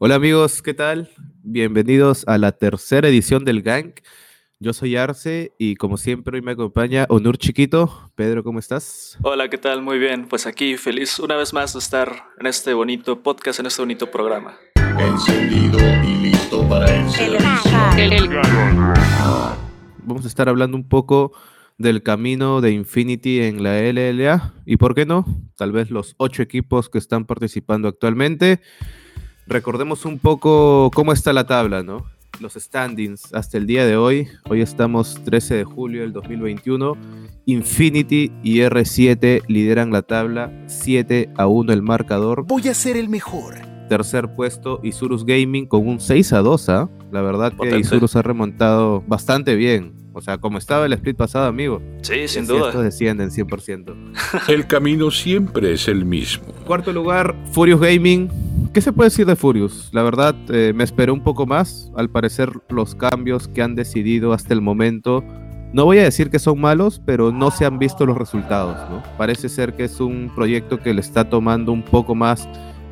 Hola amigos, ¿qué tal? Bienvenidos a la tercera edición del Gang. Yo soy Arce y como siempre hoy me acompaña Onur Chiquito. Pedro, ¿cómo estás? Hola, ¿qué tal? Muy bien. Pues aquí feliz una vez más de estar en este bonito podcast, en este bonito programa. Encendido y listo para el servicio. Vamos a estar hablando un poco del camino de Infinity en la LLA y, ¿por qué no? Tal vez los ocho equipos que están participando actualmente recordemos un poco cómo está la tabla, ¿no? Los standings hasta el día de hoy. Hoy estamos 13 de julio del 2021. Infinity y R7 lideran la tabla 7 a 1 el marcador. Voy a ser el mejor. Tercer puesto Isurus Gaming con un 6 a 2. ¿ah? La verdad que Potente. Isurus ha remontado bastante bien. O sea, como estaba el split pasado, amigo. Sí, sin Sí, Estos duda. descienden 100%. El camino siempre es el mismo. Cuarto lugar, Furious Gaming. ¿Qué se puede decir de Furious? La verdad, eh, me esperé un poco más. Al parecer, los cambios que han decidido hasta el momento, no voy a decir que son malos, pero no se han visto los resultados. Parece ser que es un proyecto que le está tomando un poco más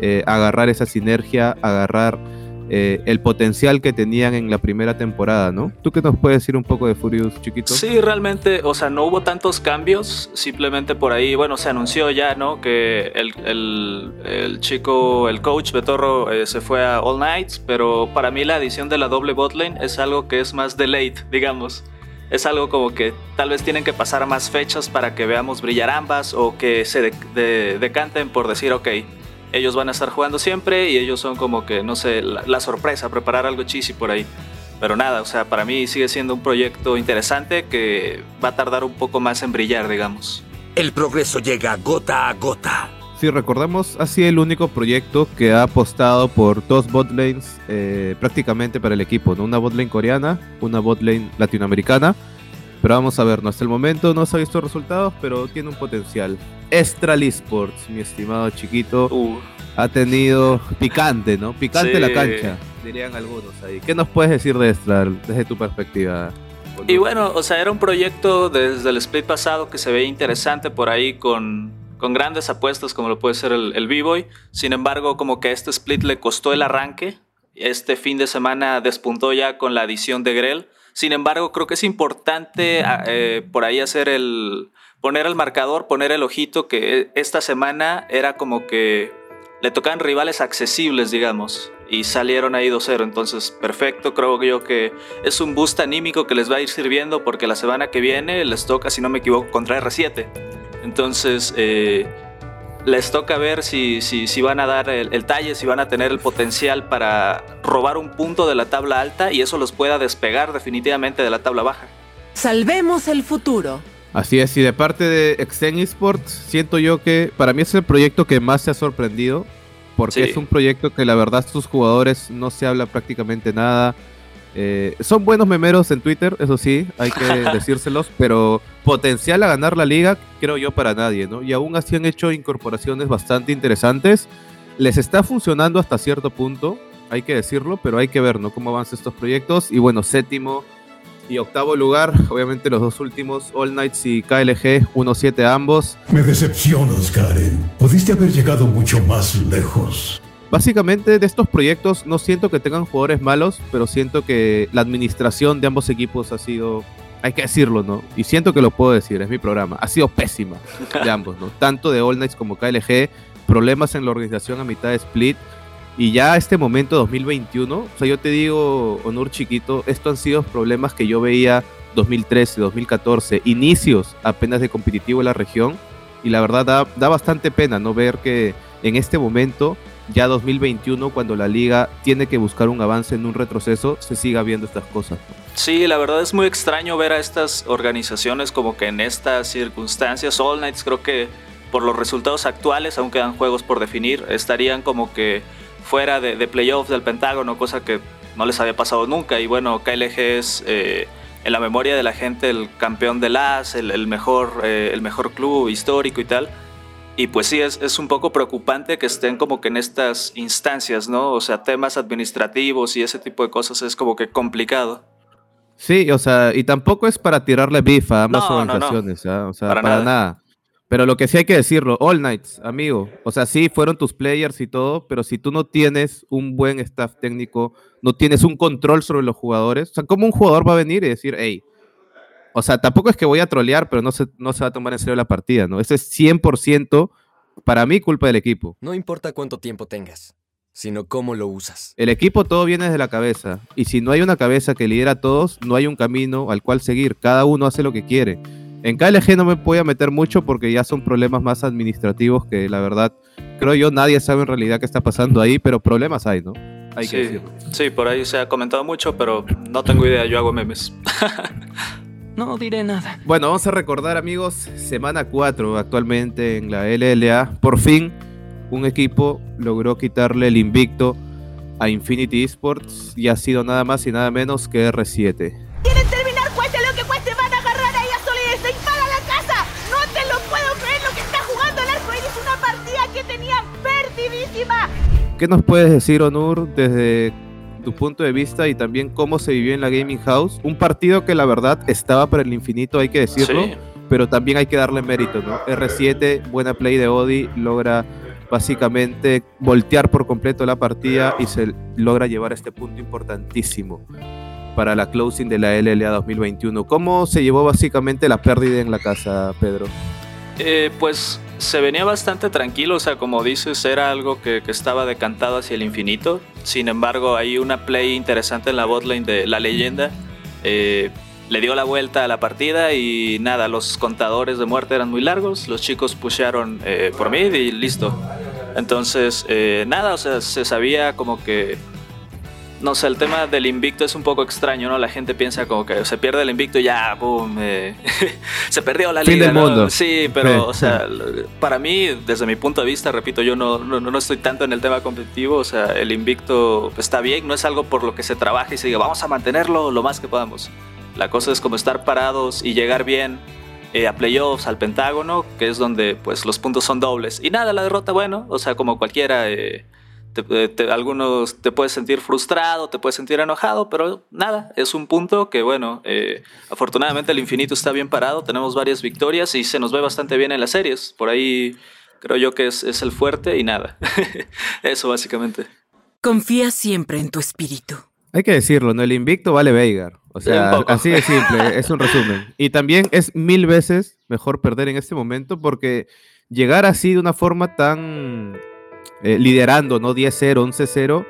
eh, agarrar esa sinergia, agarrar eh, el potencial que tenían en la primera temporada, ¿no? ¿Tú qué nos puedes decir un poco de Furious, chiquito? Sí, realmente, o sea, no hubo tantos cambios, simplemente por ahí, bueno, se anunció ya, ¿no? Que el, el- el chico, el coach Betorro eh, se fue a All Nights, pero para mí la adición de la doble botlane es algo que es más delayed, digamos. Es algo como que tal vez tienen que pasar más fechas para que veamos brillar ambas o que se de- de- decanten por decir, ok, ellos van a estar jugando siempre y ellos son como que, no sé, la, la sorpresa, preparar algo cheesy por ahí. Pero nada, o sea, para mí sigue siendo un proyecto interesante que va a tardar un poco más en brillar, digamos. El progreso llega gota a gota. Si recordamos, ha sido el único proyecto que ha apostado por dos botlanes eh, prácticamente para el equipo, ¿no? Una botlane coreana, una botlane latinoamericana. Pero vamos a ver, ¿no? hasta el momento no se ha visto resultados, pero tiene un potencial. Estral Esports, mi estimado chiquito, Uh, ha tenido picante, ¿no? Picante Sí. la cancha, dirían algunos ahí. ¿Qué nos puedes decir de Estral desde tu perspectiva? Y bueno, o sea, era un proyecto desde el split pasado que se veía interesante por ahí con, con grandes apuestas como lo puede ser el, el B-Boy. Sin embargo, como que a este split le costó el arranque. Este fin de semana despuntó ya con la adición de Grell. Sin embargo, creo que es importante a- eh, por ahí hacer el... poner el marcador, poner el ojito que esta semana era como que le tocaban rivales accesibles, digamos, y salieron ahí 2-0. Entonces, perfecto, creo yo que es un boost anímico que les va a ir sirviendo porque la semana que viene les toca, si no me equivoco, contra R7. Entonces, eh, les toca ver si, si, si van a dar el, el talle, si van a tener el potencial para robar un punto de la tabla alta y eso los pueda despegar definitivamente de la tabla baja. Salvemos el futuro. Así es, y de parte de Exen Esports, siento yo que para mí es el proyecto que más se ha sorprendido, porque Sí. es un proyecto que la verdad sus jugadores no se habla prácticamente nada. Eh, son buenos memeros en Twitter, eso sí, hay que decírselos, pero potencial a ganar la liga, creo yo, para nadie, ¿no? Y aún así han hecho incorporaciones bastante interesantes. Les está funcionando hasta cierto punto, hay que decirlo, pero hay que ver, ¿no? Cómo avanzan estos proyectos. Y bueno, séptimo y octavo lugar, obviamente los dos últimos, All Knights y KLG, 1-7 ambos. Me decepcionas, Karen. Pudiste haber llegado mucho más lejos. Básicamente de estos proyectos no siento que tengan jugadores malos, pero siento que la administración de ambos equipos ha sido, hay que decirlo, ¿no? Y siento que lo puedo decir, es mi programa, ha sido pésima de ambos, ¿no? Tanto de All Knights como KLG, problemas en la organización a mitad de split. Y ya este momento, 2021, o sea, yo te digo, Honor Chiquito, estos han sido problemas que yo veía 2013, 2014, inicios apenas de competitivo en la región. Y la verdad da, da bastante pena no ver que en este momento, ya 2021, cuando la liga tiene que buscar un avance en un retroceso, se siga viendo estas cosas. Sí, la verdad es muy extraño ver a estas organizaciones como que en estas circunstancias. All Knights creo que por los resultados actuales, aún quedan juegos por definir, estarían como que fuera de, playoffs del Pentágono, cosa que no les había pasado nunca. Y bueno, KLG es eh, en la memoria de la gente el campeón de las, el mejor, eh, el mejor club histórico y tal. Y pues sí, es, es un poco preocupante que estén como que en estas instancias, ¿no? O sea, temas administrativos y ese tipo de cosas es como que complicado. Sí, o sea, y tampoco es para tirarle bifa a ambas No, no, no. organizaciones, ¿ah? o sea, Para para, nada. nada. Pero lo que sí hay que decirlo, All Knights, amigo. O sea, sí fueron tus players y todo, pero si tú no tienes un buen staff técnico, no tienes un control sobre los jugadores, o sea, ¿cómo un jugador va a venir y decir, hey, o sea, tampoco es que voy a trolear, pero no se, no se va a tomar en serio la partida, ¿no? Eso es 100% para mí culpa del equipo. No importa cuánto tiempo tengas, sino cómo lo usas. El equipo todo viene desde la cabeza. Y si no hay una cabeza que lidera a todos, no hay un camino al cual seguir. Cada uno hace lo que quiere. En KLG no me voy a meter mucho porque ya son problemas más administrativos que la verdad, creo yo, nadie sabe en realidad qué está pasando ahí, pero problemas hay, ¿no? Hay Sí, sí, por ahí se ha comentado mucho, pero no tengo idea, yo hago memes. No diré nada. Bueno, vamos a recordar, amigos, semana 4 actualmente en la LLA. Por fin, un equipo logró quitarle el invicto a Infinity Esports y ha sido nada más y nada menos que R7. quieren terminar cueste lo que cueste van a agarrar ahí a Solidez y para la casa no te lo puedo creer lo que está jugando el arcoíris una partida que tenía perdidísima ¿Qué nos puedes decir, Onur, desde tu punto de vista y también cómo se vivió en la Gaming House? Un partido que la verdad estaba para el infinito, hay que decirlo, Sí. pero también hay que darle mérito, ¿no? R7, buena play de Odi, logra básicamente voltear por completo la partida y se logra llevar este punto importantísimo para la closing de la LLA 2021. ¿Cómo se llevó básicamente la pérdida en la casa, Pedro? Eh, pues se venía bastante tranquilo, o sea, como dices, era algo que, que estaba decantado hacia el infinito. Sin embargo, hay una play interesante en la botlane de la leyenda. Eh, le dio la vuelta a la partida y nada, los contadores de muerte eran muy largos, los chicos pushearon eh, por mid y listo. Entonces, eh, nada, o sea, se sabía como que no sé, el tema del invicto es un poco extraño, ¿no? La gente piensa como que se pierde el invicto y ya, boom, eh, se perdió la Fin liga. del ¿no? mundo. Sí, pero, Sí. o sea, para mí, desde mi punto de vista, repito, yo no, no, no estoy tanto en el tema competitivo, o sea, el invicto está bien, no es algo por lo que se trabaja y se diga, vamos a mantenerlo lo más que podamos. La cosa es como estar parados y llegar bien eh, a playoffs, al Pentágono, que es donde pues los puntos son dobles. Y nada, la derrota, bueno, o sea, como cualquiera, eh, te- te- algunos te puedes sentir frustrado, te puedes sentir enojado, pero nada, es un punto que, bueno, eh, afortunadamente el infinito está bien parado, tenemos varias victorias y se nos ve bastante bien en las series. Por ahí creo yo que es, es el fuerte y nada. Eso básicamente. Confía siempre en tu espíritu. Hay que decirlo, ¿no? El invicto vale Veigar. O sea, así de simple, es un resumen. Y también es mil veces mejor perder en este momento porque llegar así de una forma tan eh, liderando, ¿no? 10-0, 11-0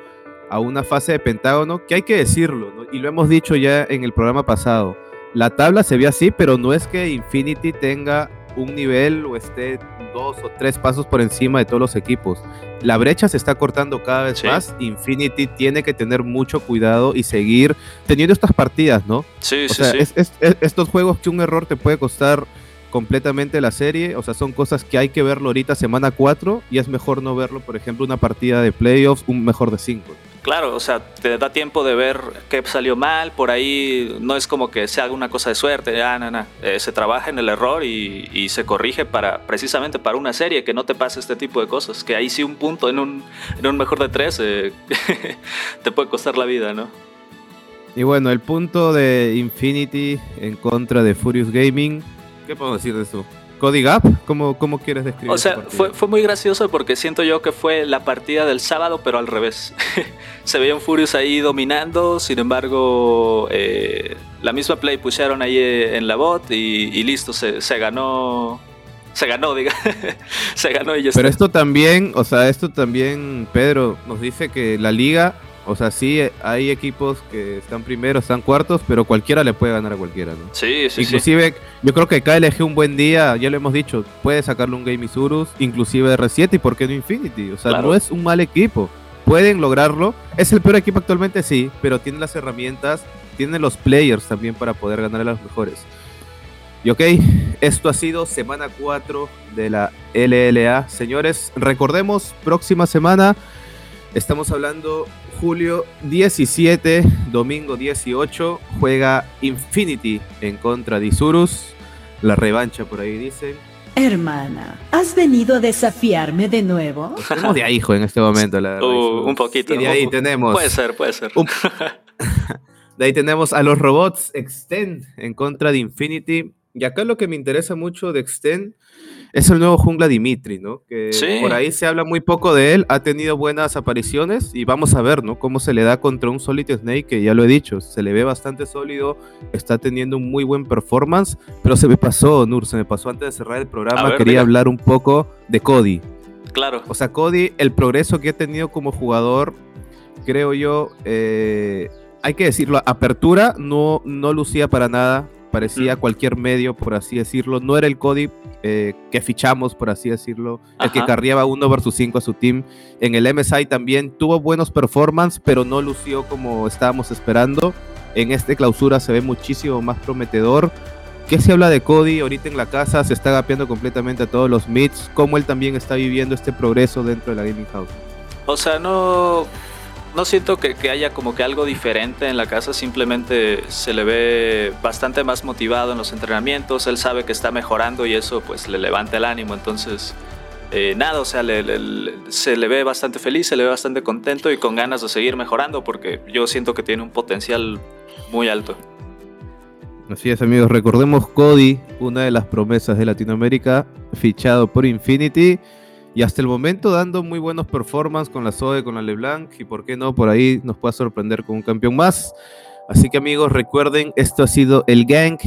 a una fase de Pentágono, que hay que decirlo, ¿no? Y lo hemos dicho ya en el programa pasado. La tabla se ve así, pero no es que Infinity tenga un nivel o esté dos o tres pasos por encima de todos los equipos. La brecha se está cortando cada vez Sí. más. Infinity tiene que tener mucho cuidado y seguir teniendo estas partidas, ¿no? Sí, O sí, sea, sí. es- es- es- estos juegos que un error te puede costar completamente la serie, o sea, son cosas que hay que verlo ahorita semana 4 y es mejor no verlo, por ejemplo, una partida de playoffs, un mejor de 5. Claro, o sea, te da tiempo de ver qué salió mal, por ahí no es como que se haga una cosa de suerte, ah, no, no. Eh, se trabaja en el error y, y se corrige para precisamente para una serie, que no te pase este tipo de cosas, que ahí sí un punto en un, en un mejor de tres eh, te puede costar la vida, ¿no? Y bueno, el punto de Infinity en contra de Furious Gaming, ¿qué podemos decir de eso? ¿Cody Gap? ¿Cómo, cómo quieres describir O sea, fue, fue muy gracioso porque siento yo que fue la partida del sábado, pero al revés. Se veían Furious ahí dominando, sin embargo, eh, la misma play pusieron ahí eh, en la bot y, y listo, se, se ganó. Se ganó, diga. se ganó y ya Pero esto también, o sea, esto también, Pedro, nos dice que la liga, o sea, sí eh, hay equipos que están primeros, están cuartos, pero cualquiera le puede ganar a cualquiera, ¿no? Sí, sí, sí. inclusive, yo creo que KLG un buen día, ya lo hemos dicho, puede sacarle un Game Isurus, inclusive R7 y por qué no Infinity. O sea, Claro. no es un mal equipo. Pueden lograrlo. Es el peor equipo actualmente, sí, pero tiene las herramientas, tiene los players también para poder ganar a los mejores. Y ok, esto ha sido semana 4 de la LLA. Señores, recordemos, próxima semana estamos hablando julio 17, domingo 18, juega Infinity en contra de Isurus. La revancha por ahí dicen. Hermana, ¿has venido a desafiarme de nuevo? Tenemos de ahí, hijo, en este momento. La verdad, Uh, un poquito. Y de ahí tenemos. Puede ser, puede ser. Un- De ahí tenemos a los robots Extend en contra de Infinity. Y acá lo que me interesa mucho de Extend es el nuevo Jungla Dimitri, ¿no? Que por ahí se habla muy poco de él, ha tenido buenas apariciones y vamos a ver, ¿no? Cómo se le da contra un Solid Snake, que ya lo he dicho, se le ve bastante sólido, está teniendo un muy buen performance, pero se me pasó, Nur, se me pasó antes de cerrar el programa, quería hablar un poco de Cody. Claro. O sea, Cody, el progreso que ha tenido como jugador, creo yo, eh, hay que decirlo, apertura no, no lucía para nada, parecía cualquier medio, por así decirlo. No era el Cody eh, que fichamos, por así decirlo, el que carriaba uno versus 5 a su team. En el MSI también tuvo buenos performance, pero no lució como estábamos esperando. En este clausura se ve muchísimo más prometedor. ¿Qué se habla de Cody ahorita en la casa? Se está agapeando completamente a todos los mids. ¿Cómo él también está viviendo este progreso dentro de la Gaming House? O sea, no no siento que, haya como que algo diferente en la casa, simplemente se le ve bastante más motivado en los entrenamientos, él sabe que está mejorando y eso pues le levanta el ánimo, entonces eh, nada, o sea, se le ve bastante feliz, se le ve bastante contento y con ganas de seguir mejorando porque yo siento que tiene un potencial muy alto. Así es amigos, recordemos Cody, una de las promesas de Latinoamérica, fichado por Infinity y hasta el momento dando muy buenos performances con la Zoe, con la LeBlanc y por qué no, por ahí nos pueda sorprender con un campeón más. Así que amigos, recuerden, esto ha sido el Gang.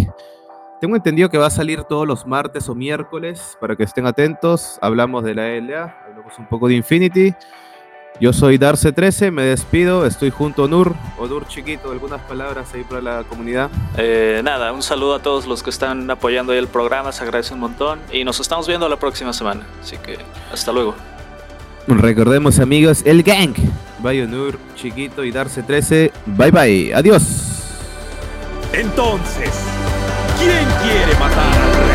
Tengo entendido que va a salir todos los martes o miércoles para que estén atentos. Hablamos de la LA, hablamos un poco de Infinity. Yo soy Darce13, me despido, estoy junto a Nur, o Nur chiquito, algunas palabras ahí para la comunidad. Eh, nada, un saludo a todos los que están apoyando ahí el programa, se agradece un montón y nos estamos viendo la próxima semana, así que hasta luego. Recordemos amigos, el gang, Vaya Nur, chiquito y Darce13, bye bye, adiós. Entonces, ¿quién quiere matar al rey?